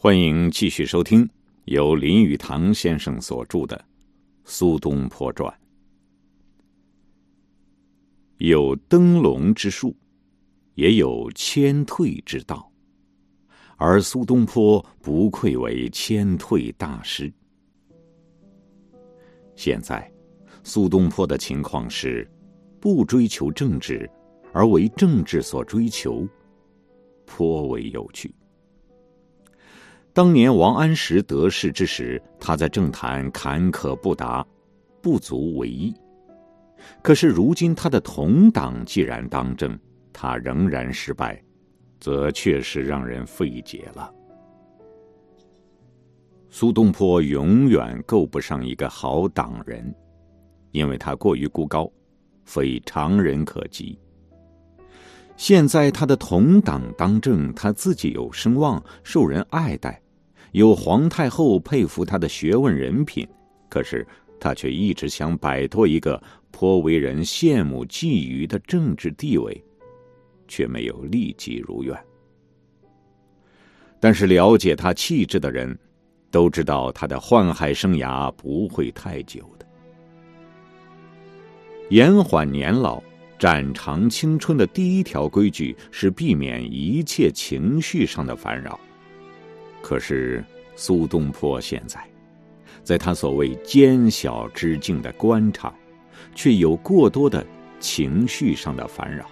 欢迎继续收听由林语堂先生所著的《苏东坡传》。有登龙之术，也有谦退之道，而苏东坡不愧为谦退大师。现在，苏东坡的情况是不追求政治，而为政治所追求，颇为有趣。当年王安石得势之时，他在政坛坎坷不达，不足为意。可是如今他的同党既然当政，他仍然失败，则确实让人费解了。苏东坡永远够不上一个好党人，因为他过于孤高，非常人可及。现在他的同党当政，他自己有声望，受人爱戴。有皇太后佩服他的学问人品，可是他却一直想摆脱一个颇为人羡慕觊觎的政治地位，却没有立即如愿。但是了解他气质的人，都知道他的宦海生涯不会太久的。延缓年老、展长青春的第一条规矩是避免一切情绪上的烦扰。可是，苏东坡现在，在他所谓奸小之境的官场，却有过多的情绪上的烦扰。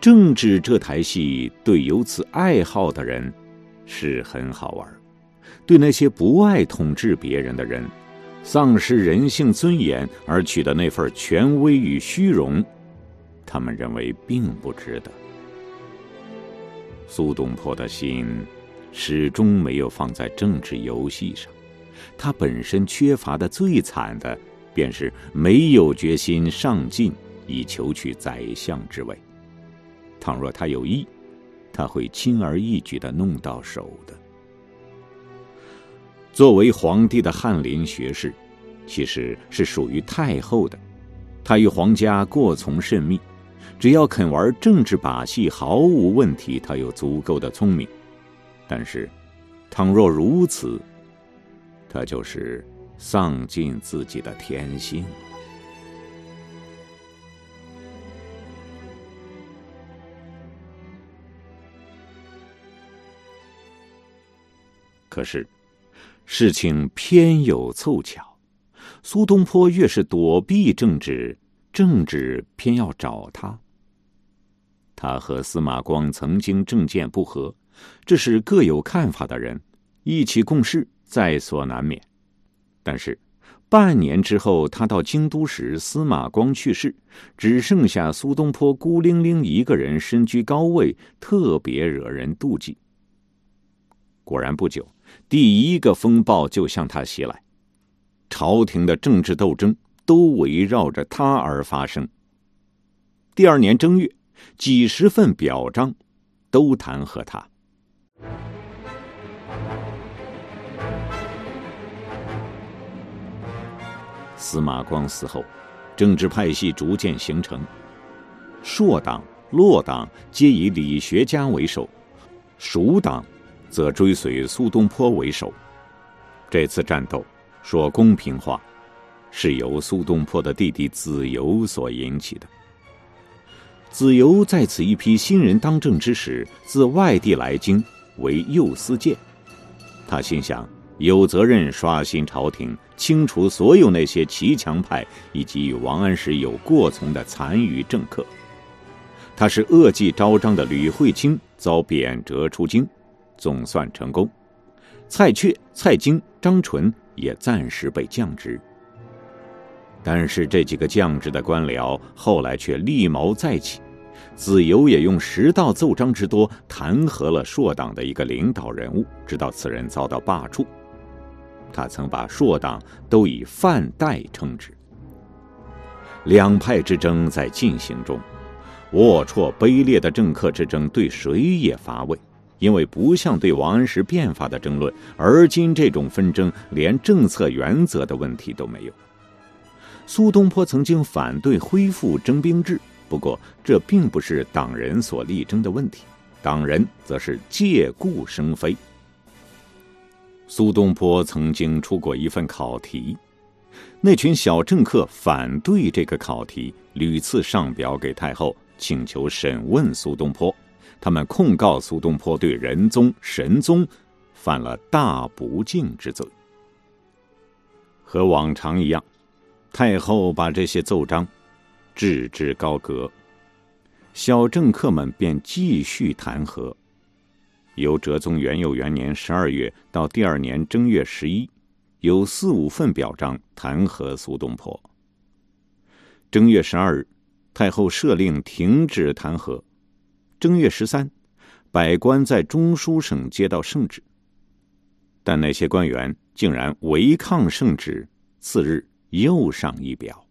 政治这台戏，对有此爱好的人是很好玩；对那些不爱统治别人的人，丧失人性尊严而取得那份权威与虚荣，他们认为并不值得。苏东坡的心。始终没有放在政治游戏上，他本身缺乏的最惨的，便是没有决心上进，以求取宰相之位。倘若他有意，他会轻而易举的弄到手的。作为皇帝的翰林学士，其实是属于太后的，他与皇家过从甚密，只要肯玩政治把戏，毫无问题。他有足够的聪明。但是，倘若如此，他就是丧尽自己的天性。可是，事情偏有凑巧，苏东坡越是躲避政治，政治偏要找他。他和司马光曾经政见不合。这是各有看法的人一起共事，在所难免。但是半年之后，他到京都时，司马光去世，只剩下苏东坡孤零零一个人，身居高位，特别惹人妒忌。果然不久，第一个风暴就向他袭来，朝廷的政治斗争都围绕着他而发生。第二年正月，几十份表彰都弹劾他。司马光死后，政治派系逐渐形成。朔党、洛党皆以理学家为首，蜀党则追随苏东坡为首。这次战斗，说公平话，是由苏东坡的弟弟子由所引起的。子由在此一批新人当政之时，自外地来京为右司谏，他心想。有责任刷新朝廷，清除所有那些骑墙派以及与王安石有过从的残余政客。他是恶计昭彰的吕惠卿遭贬谪出京，总算成功。蔡确、蔡京、张纯也暂时被降职。但是这几个降职的官僚后来却立谋再起。子由也用十道奏章之多弹劾了朔党的一个领导人物，直到此人遭到罢黜。他曾把硕党都以范代称之。两派之争在进行中，龌龊卑劣的政客之争对谁也乏味，因为不像对王安石变法的争论，而今这种纷争连政策原则的问题都没有。苏东坡曾经反对恢复征兵制，不过这并不是党人所力争的问题，党人则是借故生非，苏东坡曾经出过一份考题，那群小政客反对这个考题，屡次上表给太后，请求审问苏东坡。他们控告苏东坡对仁宗、神宗犯了大不敬之罪。和往常一样，太后把这些奏章置之高阁，小政客们便继续弹劾。由哲宗元佑元年十二月到第二年正月十一，有四五份表彰弹劾苏东坡。正月十二日，太后赦令停止弹劾。正月十三，百官在中书省接到圣旨，但那些官员竟然违抗圣旨，次日又上一表。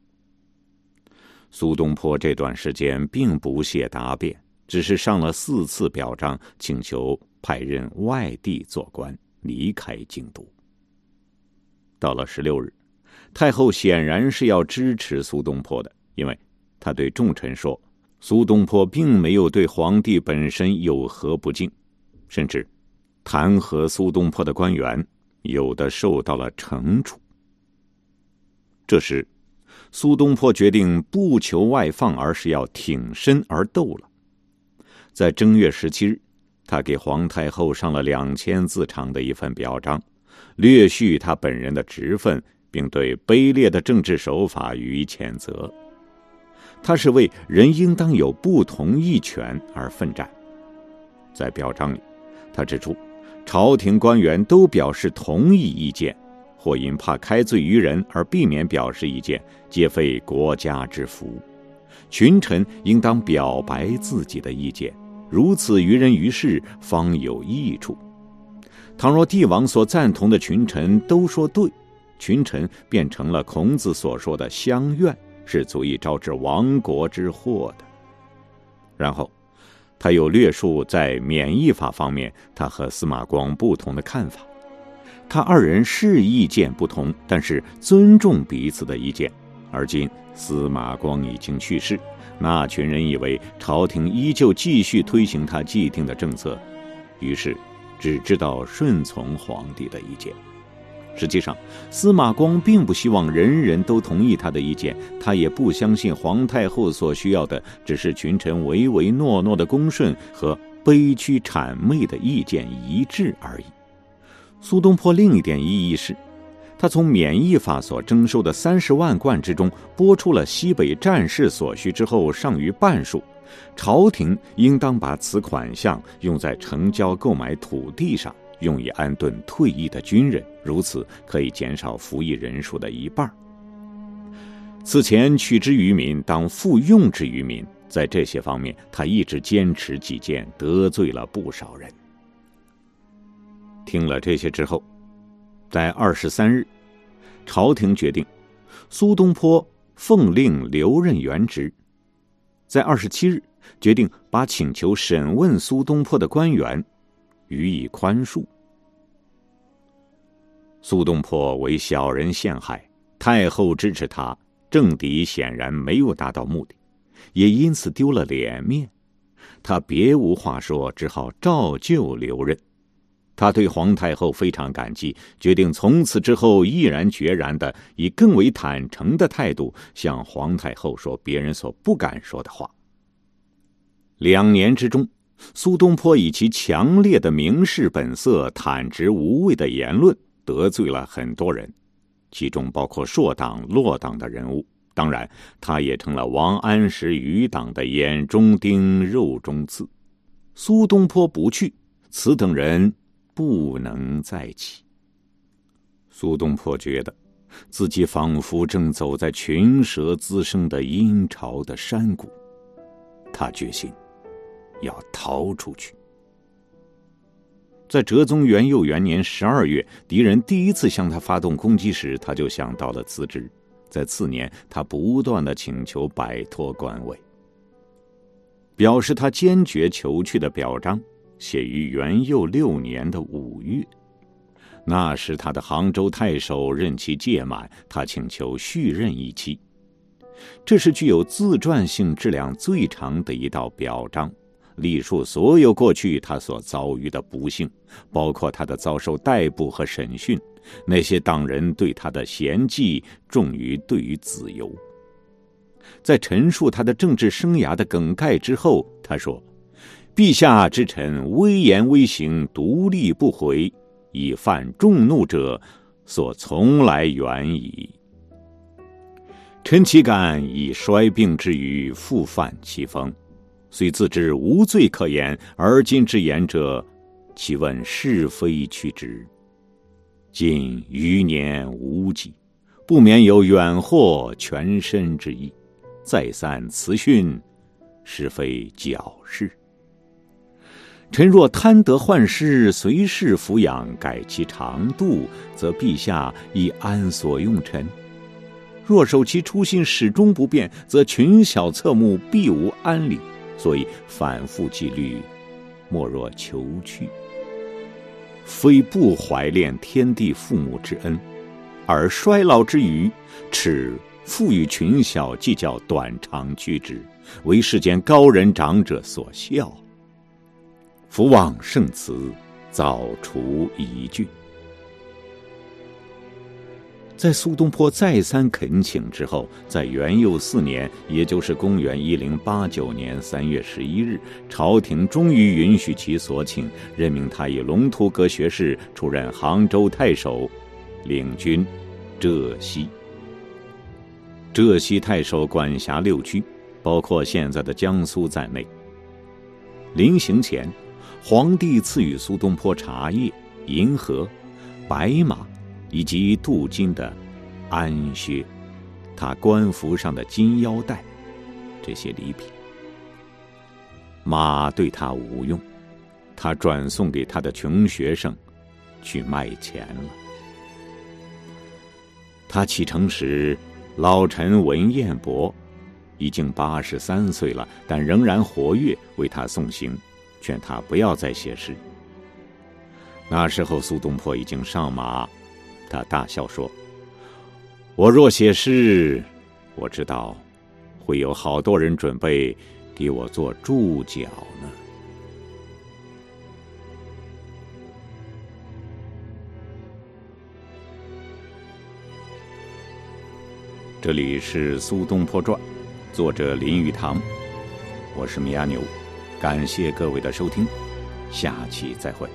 苏东坡这段时间并不屑答辩，只是上了四次表彰，请求。派任外地做官，离开京都。到了十六日，太后显然是要支持苏东坡的，因为他对众臣说：“苏东坡并没有对皇帝本身有何不敬，甚至弹劾苏东坡的官员有的受到了惩处。”这时，苏东坡决定不求外放，而是要挺身而斗了。在正月十七日。他给皇太后上了两千字长的一份表彰，略叙他本人的职分，并对卑劣的政治手法予以谴责。他是为人应当有不同意权而奋战。在表彰里，他指出，朝廷官员都表示同意意见，或因怕开罪于人而避免表示意见，皆非国家之福。群臣应当表白自己的意见。如此于人于事方有益处。倘若帝王所赞同的群臣都说对，群臣变成了孔子所说的乡愿，是足以招致亡国之祸的。然后，他又略述在免疫法方面他和司马光不同的看法。他二人是意见不同，但是尊重彼此的意见。而今司马光已经去世。那群人以为朝廷依旧继续推行他既定的政策，于是只知道顺从皇帝的意见。实际上，司马光并不希望人人都同意他的意见，他也不相信皇太后所需要的只是群臣唯唯诺诺的恭顺和悲屈谄媚的意见一致而已。苏东坡另一点意义是。他从免役法所征收的三十万贯之中拨出了西北战事所需之后尚余半数，朝廷应当把此款项用在城郊购买土地上，用以安顿退役的军人，如此可以减少服役人数的一半。此前取之于民，当复用之于民，在这些方面，他一直坚持己见，得罪了不少人。听了这些之后。在二十三日，朝廷决定苏东坡奉令留任原职。在二十七日，决定把请求审问苏东坡的官员予以宽恕。苏东坡为小人陷害，太后支持他，政敌显然没有达到目的，也因此丢了脸面。他别无话说，只好照旧留任。他对皇太后非常感激，决定从此之后毅然决然的以更为坦诚的态度向皇太后说别人所不敢说的话。两年之中，苏东坡以其强烈的明士本色、坦直无畏的言论得罪了很多人，其中包括硕党、骆党的人物。当然，他也成了王安石余党的眼中钉、肉中刺。苏东坡不去，此等人。不能再起。苏东坡觉得，自己仿佛正走在群蛇滋生的阴潮的山谷，他决心要逃出去。在哲宗元佑元年十二月，敌人第一次向他发动攻击时，他就想到了辞职。在次年，他不断的请求摆脱官位，表示他坚决求去的表彰。写于元佑六年的五月，那时他的杭州太守任期届满，他请求续任一期。这是具有自传性质量最长的一道表彰，历述所有过去他所遭遇的不幸，包括他的遭受逮捕和审讯，那些党人对他的嫌忌重于对于子由。在陈述他的政治生涯的梗概之后，他说：“陛下之臣威言威行，独立不回，以犯众怒者，所从来远矣。臣岂敢以衰病之余复犯其锋？虽自知无罪可言，而今之言者，岂问是非曲直？今余年无几，不免有远祸全身之意。”再三辞训，实非矫事。臣若贪得患失，随侍抚养，改其长度，则陛下亦安所用臣？若守其初心始终不变，则群小侧目，必无安理。所以反复纪律，莫若求去。非不怀恋天地父母之恩，而衰老之余，耻。富与群小计较短长曲直，为世间高人长者所笑。福望圣慈，早除疑惧。在苏东坡再三恳请之后，在元佑四年，也就是公元一零八九年三月十一日，朝廷终于允许其所请，任命他以龙图阁学士出任杭州太守，领军浙西。浙西太守管辖六区，包括现在的江苏在内。临行前，皇帝赐予苏东坡茶叶、银盒、白马，以及镀金的鞍靴，他官服上的金腰带，这些礼品。马对他无用，他转送给他的穷学生，去卖钱了。他启程时。老臣文彦博已经八十三岁了，但仍然活跃，为他送行，劝他不要再写诗。那时候苏东坡已经上马，他大笑说：“我若写诗，我知道会有好多人准备给我做注脚呢。”这里是《苏东坡传》，作者林语堂，我是米阿牛，感谢各位的收听，下期再会。